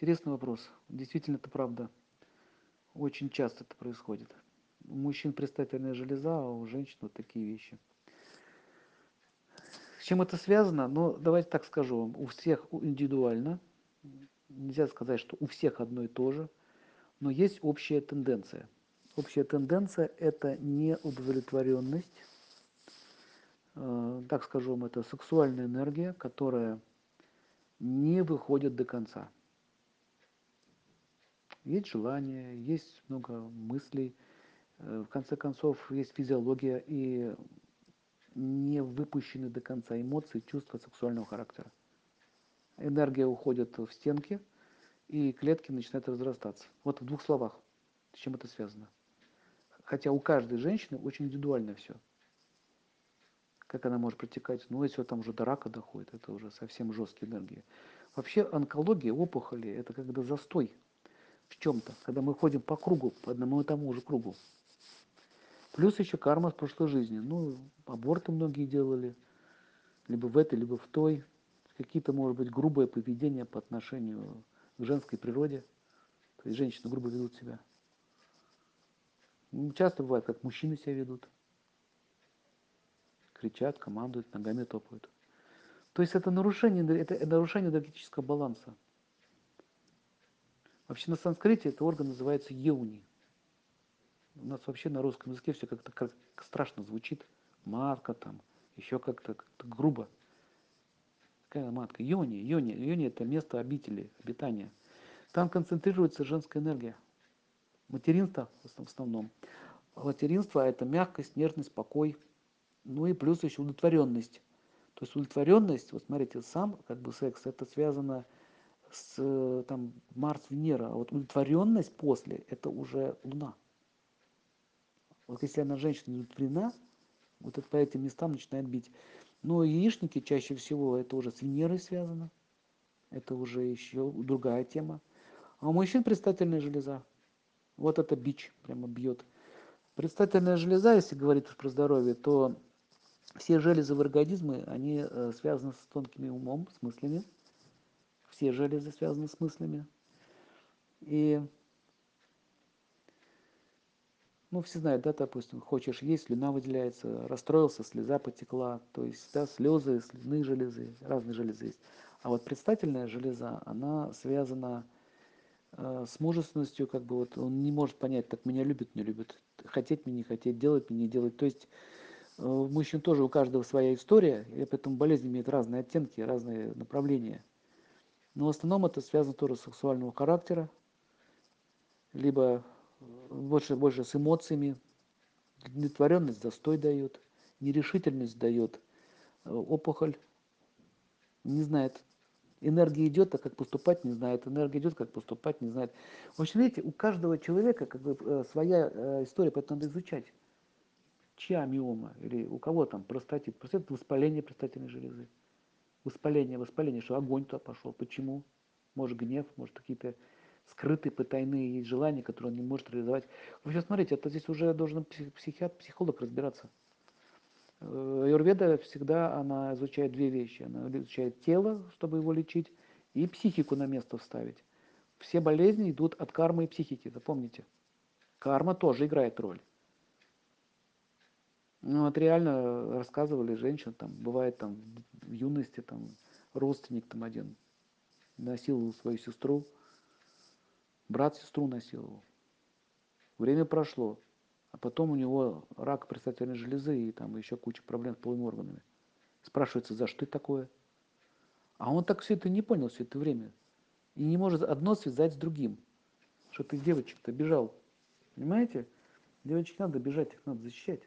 Интересный вопрос. Действительно, это правда. Очень часто это происходит. У мужчин предстательная железа, а у женщин вот такие вещи. С чем это связано? Ну, давайте так скажу вам. У всех индивидуально. Нельзя сказать, что у всех одно и то же. Но есть общая тенденция. Общая тенденция – это неудовлетворенность, э, так скажу вам, это сексуальная энергия, которая не выходит до конца. Есть желание, есть много мыслей, э, в конце концов есть физиология и не выпущены до конца эмоции, чувства сексуального характера. Энергия уходит в стенки, и клетки начинают разрастаться. Вот в двух словах, с чем это связано. Хотя у каждой женщины очень индивидуально все. Как она может протекать? Ну, если там уже до рака доходит, это уже совсем жесткие энергии. Вообще онкология, опухоли – это когда застой в чем-то, когда мы ходим по кругу, по одному и тому же кругу. Плюс еще карма с прошлой жизни. Ну, аборты многие делали, либо в этой, либо в той. Какие-то, может быть, грубое поведение по отношению к женской природе. То есть женщины грубо ведут себя. Ну, часто бывает, как мужчины себя ведут. Кричат, командуют, ногами топают. То есть это нарушение, это нарушение энергетического баланса. Вообще на санскрите это орган называется еуни. У нас вообще на русском языке все как-то как страшно звучит. Матка там, еще как-то как грубо. Какая матка? Йони, йони. Йони это место обители, обитания. Там концентрируется женская энергия. Материнство в основном. Материнство это мягкость, нежность, покой. Ну и плюс еще удовлетворенность. То есть удовлетворенность, вот смотрите, сам как бы секс, это связано с с э, там, Марс, Венера, а вот удовлетворенность после – это уже Луна. Вот если она женщина удовлетворена, вот это по этим местам начинает бить. Но яичники чаще всего это уже с Венерой связано. Это уже еще другая тема. А у мужчин предстательная железа. Вот это бич прямо бьет. Предстательная железа, если говорить про здоровье, то все железы в организме, они э, связаны с тонкими умом, с мыслями все железы связаны с мыслями. И, ну, все знают, да, допустим, хочешь есть, слюна выделяется, расстроился, слеза потекла, то есть, да, слезы, слюзные железы, разные железы есть. А вот предстательная железа, она связана э, с мужественностью, как бы вот он не может понять, так меня любят, не любят, хотеть мне, не хотеть, делать мне, не делать. То есть э, у мужчин тоже у каждого своя история, и поэтому болезнь имеет разные оттенки, разные направления. Но в основном это связано тоже с сексуального характера, либо больше, больше с эмоциями. Удовлетворенность застой дает, нерешительность дает, э, опухоль, не знает. Энергия идет, а как поступать не знает. Энергия идет, как поступать не знает. В общем, видите, у каждого человека как бы э, своя э, история, поэтому надо изучать. Чья миома или у кого там простатит. Простатит воспаление простатительной железы воспаление, воспаление, что огонь туда пошел. Почему? Может гнев, может какие-то скрытые, потайные есть желания, которые он не может реализовать. Вы сейчас смотрите, это здесь уже должен психиатр, психолог разбираться. Э, Юрведа всегда она изучает две вещи. Она изучает тело, чтобы его лечить, и психику на место вставить. Все болезни идут от кармы и психики, запомните. Карма тоже играет роль. Ну, вот реально рассказывали женщин, там, бывает там в юности, там, родственник там один насиловал свою сестру, брат сестру насиловал. Время прошло, а потом у него рак предстательной железы и там еще куча проблем с половыми органами. Спрашивается, за что такое? А он так все это не понял все это время. И не может одно связать с другим. Что ты девочек-то бежал. Понимаете? Девочек надо бежать, их надо защищать.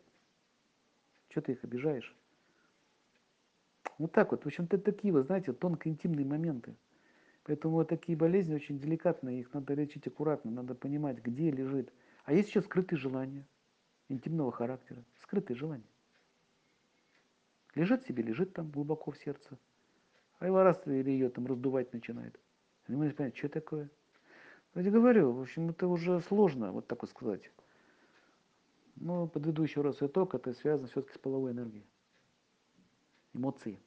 Что ты их обижаешь? Вот так вот. В общем-то, такие, вы знаете, тонко интимные моменты. Поэтому вот такие болезни очень деликатные, их надо лечить аккуратно, надо понимать, где лежит. А есть еще скрытые желания интимного характера, скрытые желания. Лежит себе, лежит там глубоко в сердце. А его раз или ее там раздувать начинает. Можете понять, что такое. Я говорю, в общем, это уже сложно, вот так вот сказать. Но подведу еще раз итог, это связано все-таки с половой энергией. Эмоции.